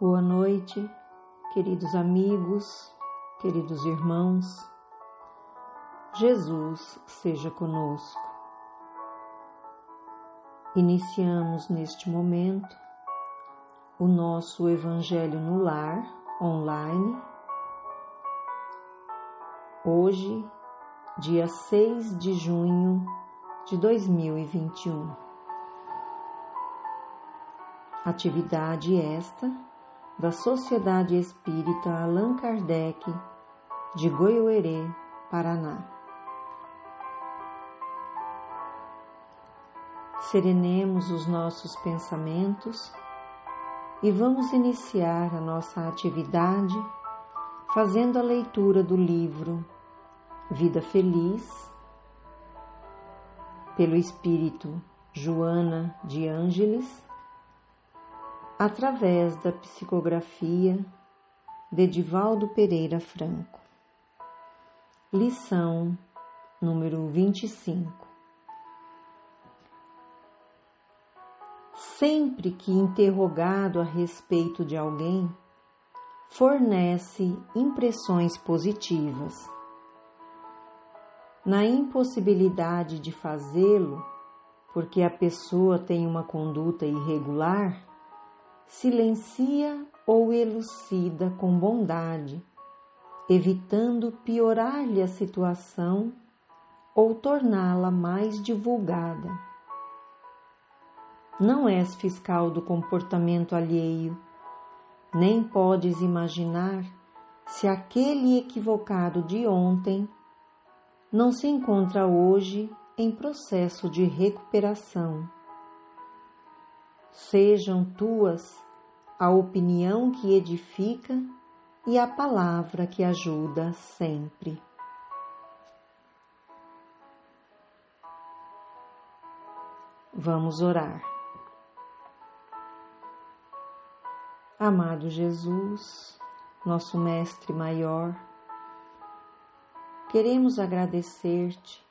Boa noite, queridos amigos, queridos irmãos. Jesus seja conosco. Iniciamos neste momento o nosso Evangelho no Lar online. Hoje, dia 6 de junho de 2021. Atividade esta da Sociedade Espírita Allan Kardec de Goiôerê, Paraná. Serenemos os nossos pensamentos e vamos iniciar a nossa atividade fazendo a leitura do livro Vida Feliz, pelo Espírito Joana de Ângeles através da psicografia de Divaldo Pereira Franco. Lição número 25. Sempre que interrogado a respeito de alguém, fornece impressões positivas. Na impossibilidade de fazê-lo, porque a pessoa tem uma conduta irregular, silencia ou elucida com bondade, evitando piorar-lhe a situação ou torná-la mais divulgada. Não és fiscal do comportamento alheio, nem podes imaginar se aquele equivocado de ontem não se encontra hoje em processo de recuperação Sejam tuas a opinião que edifica e a palavra que ajuda sempre. Vamos orar. Amado Jesus, nosso Mestre Maior, queremos agradecer-te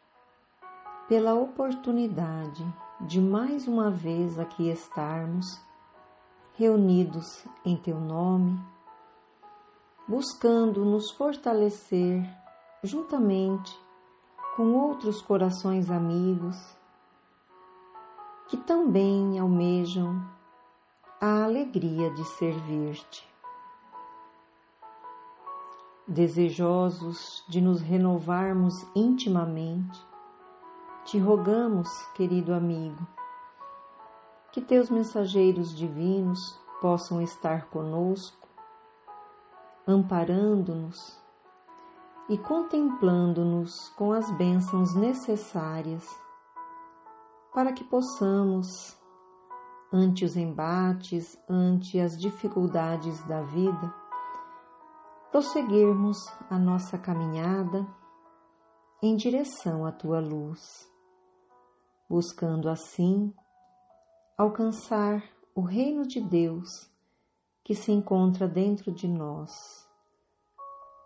pela oportunidade de mais uma vez aqui estarmos reunidos em Teu nome, buscando nos fortalecer juntamente com outros corações amigos que também almejam a alegria de servir-te. Desejosos de nos renovarmos intimamente, te rogamos, querido amigo, que teus mensageiros divinos possam estar conosco, amparando-nos e contemplando-nos com as bênçãos necessárias para que possamos, ante os embates, ante as dificuldades da vida, prosseguirmos a nossa caminhada em direção à tua luz buscando assim alcançar o reino de Deus que se encontra dentro de nós,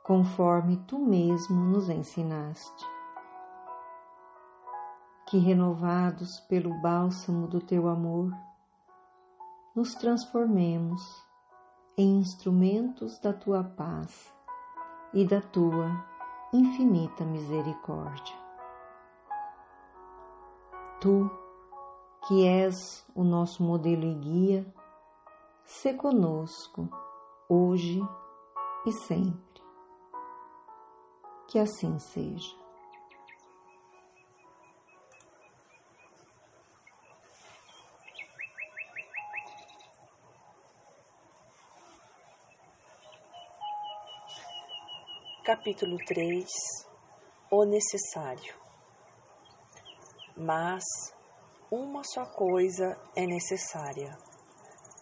conforme tu mesmo nos ensinaste. Que renovados pelo bálsamo do teu amor, nos transformemos em instrumentos da tua paz e da tua infinita misericórdia. Tu, que és o nosso modelo e guia, se conosco, hoje e sempre. Que assim seja. Capítulo 3 O necessário mas uma só coisa é necessária.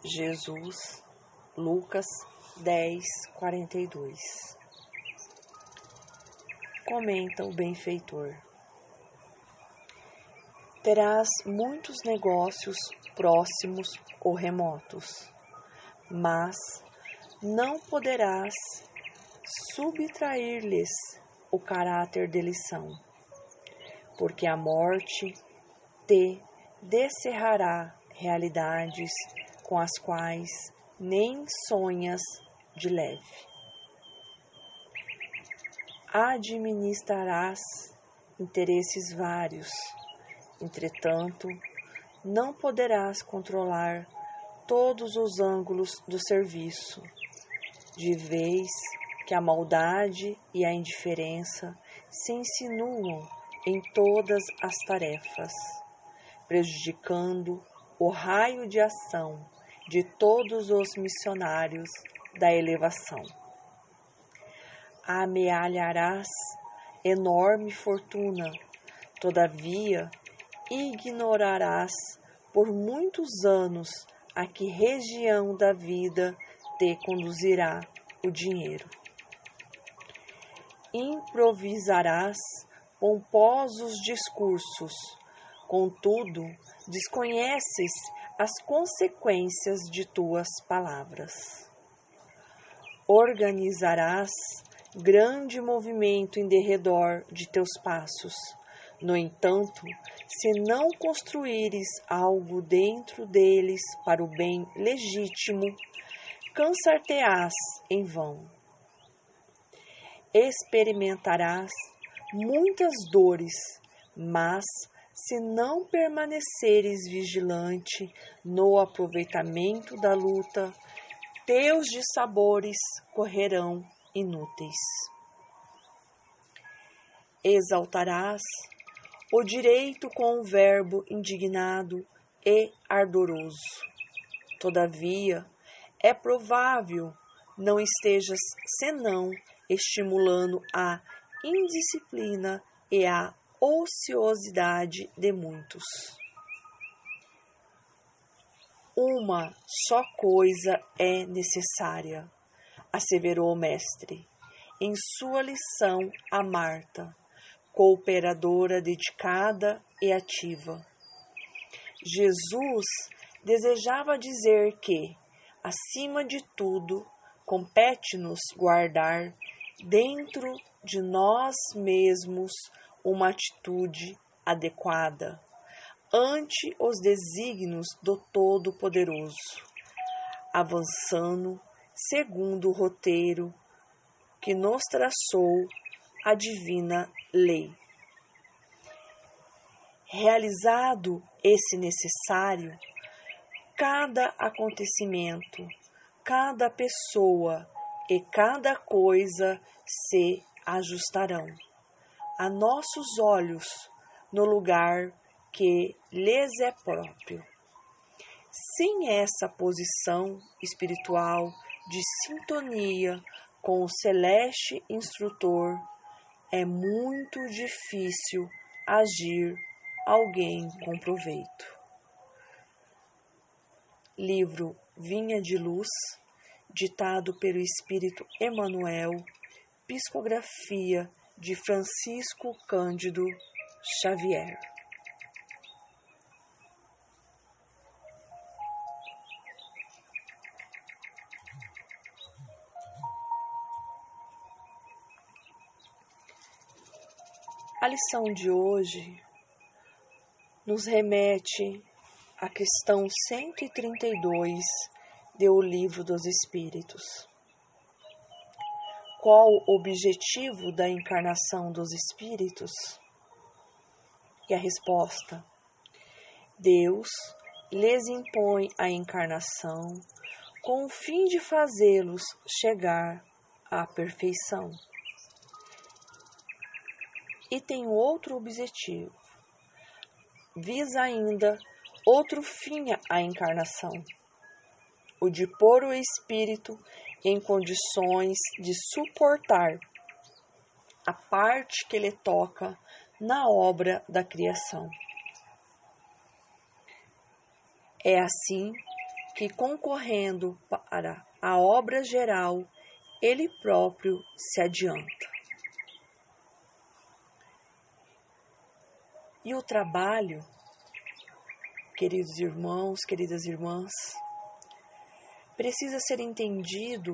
Jesus, Lucas 10, 42. Comenta o benfeitor. Terás muitos negócios próximos ou remotos, mas não poderás subtrair-lhes o caráter de lição porque a morte te descerrará realidades com as quais nem sonhas de leve. Administrarás interesses vários, entretanto, não poderás controlar todos os ângulos do serviço, de vez que a maldade e a indiferença se insinuam em todas as tarefas, prejudicando o raio de ação de todos os missionários da elevação. Amealharás enorme fortuna, todavia ignorarás por muitos anos a que região da vida te conduzirá o dinheiro. Improvisarás pomposos discursos, contudo, desconheces as consequências de tuas palavras. Organizarás grande movimento em derredor de teus passos. No entanto, se não construíres algo dentro deles para o bem legítimo, cansar-te-ás em vão. Experimentarás muitas dores, mas se não permaneceres vigilante no aproveitamento da luta, teus dissabores correrão inúteis. Exaltarás o direito com o verbo indignado e ardoroso. Todavia, é provável não estejas senão estimulando a indisciplina e a ociosidade de muitos. Uma só coisa é necessária, asseverou o mestre, em sua lição a Marta, cooperadora dedicada e ativa. Jesus desejava dizer que, acima de tudo, compete-nos guardar dentro de nós mesmos uma atitude adequada ante os desígnios do Todo-Poderoso, avançando segundo o roteiro que nos traçou a divina lei. Realizado esse necessário, cada acontecimento, cada pessoa e cada coisa se ajustarão a nossos olhos no lugar que lhes é próprio. Sem essa posição espiritual de sintonia com o celeste instrutor, é muito difícil agir alguém com proveito. Livro Vinha de Luz, ditado pelo Espírito Emmanuel, psicografia de Francisco Cândido Xavier. A lição de hoje nos remete à questão 132 do Livro dos Espíritos. Qual o objetivo da encarnação dos espíritos? E a resposta: Deus lhes impõe a encarnação com o fim de fazê-los chegar à perfeição. E tem outro objetivo. Visa ainda outro fim à encarnação, o de pôr o espírito em condições de suportar a parte que lhe toca na obra da criação. É assim que, concorrendo para a obra geral, ele próprio se adianta. E o trabalho, queridos irmãos, queridas irmãs, precisa ser entendido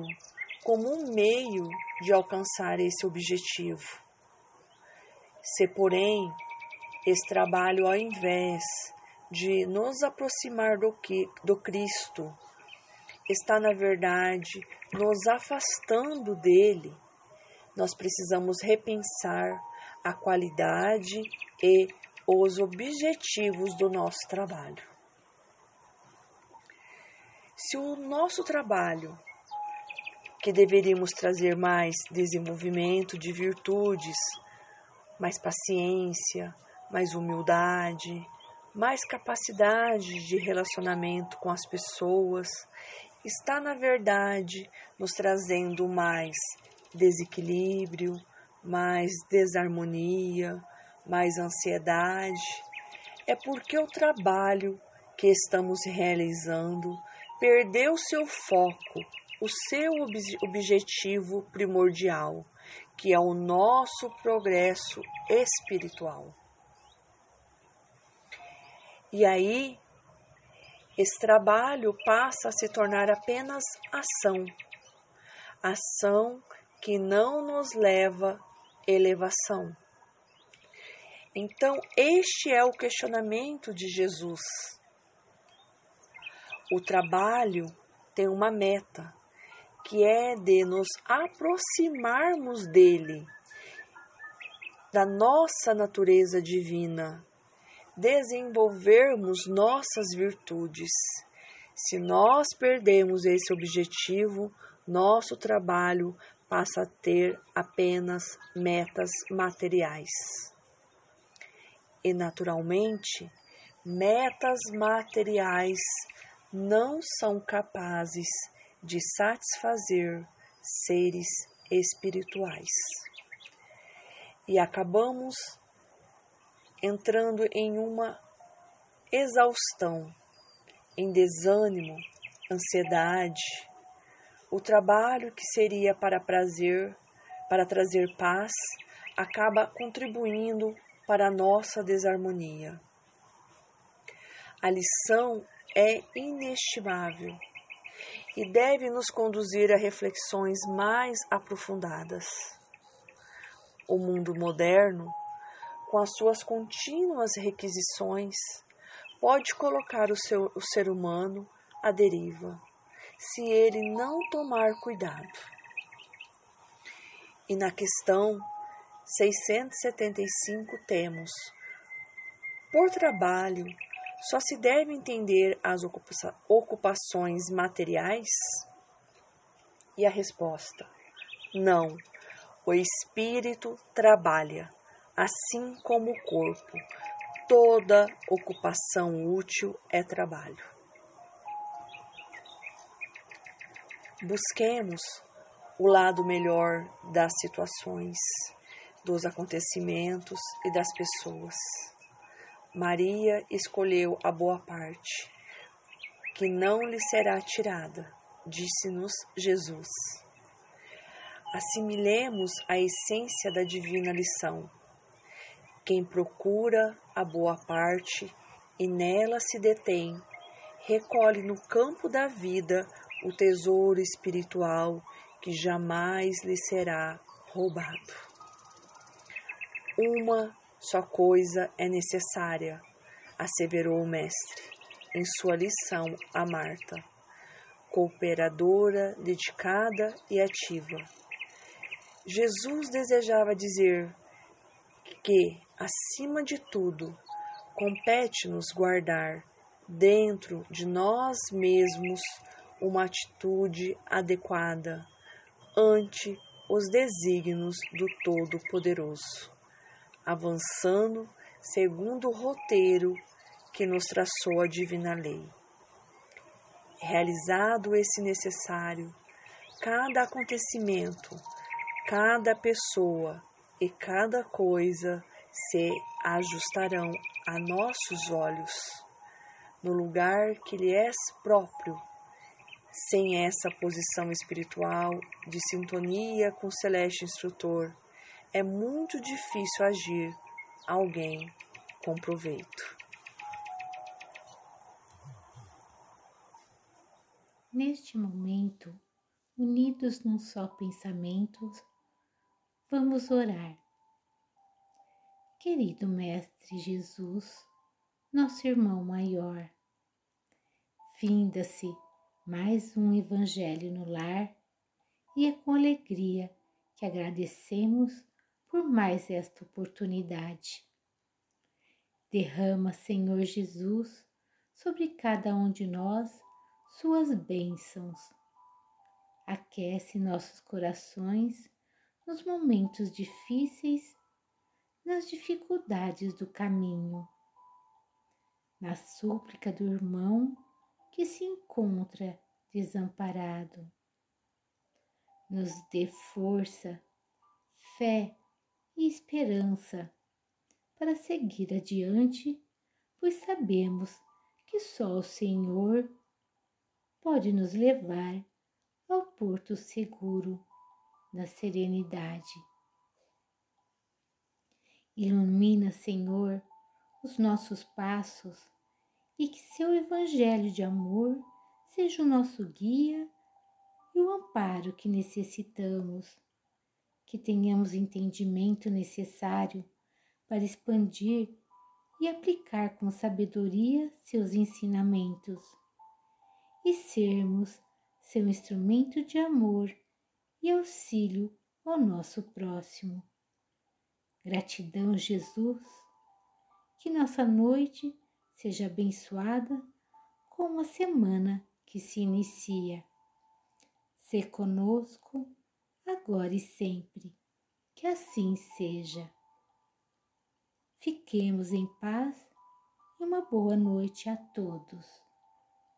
como um meio de alcançar esse objetivo. Se, porém, esse trabalho, ao invés de nos aproximar do, que, do Cristo está, na verdade, nos afastando dele, nós precisamos repensar a qualidade e os objetivos do nosso trabalho. Se o nosso trabalho, que deveríamos trazer mais desenvolvimento de virtudes, mais paciência, mais humildade, mais capacidade de relacionamento com as pessoas, está na verdade nos trazendo mais desequilíbrio, mais desarmonia, mais ansiedade. É porque o trabalho que estamos realizando perdeu seu foco, o seu ob objetivo primordial, que é o nosso progresso espiritual. E aí, esse trabalho passa a se tornar apenas ação, ação que não nos leva elevação. Então, este é o questionamento de Jesus. O trabalho tem uma meta, que é de nos aproximarmos dele, da nossa natureza divina, desenvolvermos nossas virtudes. Se nós perdemos esse objetivo, nosso trabalho passa a ter apenas metas materiais. E, naturalmente, metas materiais não são capazes de satisfazer seres espirituais. E acabamos entrando em uma exaustão, em desânimo, ansiedade. O trabalho que seria para prazer, para trazer paz, acaba contribuindo para a nossa desarmonia. A lição é inestimável e deve nos conduzir a reflexões mais aprofundadas. O mundo moderno com as suas contínuas requisições, pode colocar o, seu, o ser humano à deriva, se ele não tomar cuidado. E na questão 675 temos: por trabalho, só se deve entender as ocupações materiais? E a resposta: não. O espírito trabalha assim como o corpo. Toda ocupação útil é trabalho. Busquemos o lado melhor das situações, dos acontecimentos e das pessoas. Maria escolheu a boa parte, que não lhe será tirada, disse-nos Jesus. Assimilemos a essência da divina lição quem procura a boa parte e nela se detém, recolhe no campo da vida o tesouro espiritual que jamais lhe será roubado. Uma só coisa é necessária, asseverou o Mestre em sua lição a Marta, cooperadora, dedicada e ativa. Jesus desejava dizer que acima de tudo, compete-nos guardar dentro de nós mesmos uma atitude adequada ante os desígnios do Todo-Poderoso, avançando segundo o roteiro que nos traçou a divina lei. Realizado esse necessário, cada acontecimento, cada pessoa e cada coisa se ajustarão a nossos olhos no lugar que lhe é próprio. Sem essa posição espiritual de sintonia com o celeste instrutor, é muito difícil agir alguém com proveito. Neste momento, unidos num só pensamento, vamos orar Querido Mestre Jesus, nosso irmão maior, finda-se Mais um Evangelho no lar e é com alegria que agradecemos por mais esta oportunidade. Derrama, Senhor Jesus, sobre cada um de nós suas bênçãos. Aquece nossos corações nos momentos difíceis, nas dificuldades do caminho. Na súplica do irmão que se encontra desamparado. Nos dê força, fé e esperança para seguir adiante, pois sabemos que só o Senhor pode nos levar ao porto seguro da serenidade. Ilumina, Senhor, os nossos passos e que seu Evangelho de amor seja o nosso guia e o amparo que necessitamos, que tenhamos entendimento necessário para expandir e aplicar com sabedoria seus ensinamentos e sermos seu instrumento de amor e auxílio ao nosso próximo. Gratidão, Jesus, que nossa noite seja abençoada com uma semana que se inicia. Ser conosco agora e sempre, que assim seja. Fiquemos em paz e uma boa noite a todos.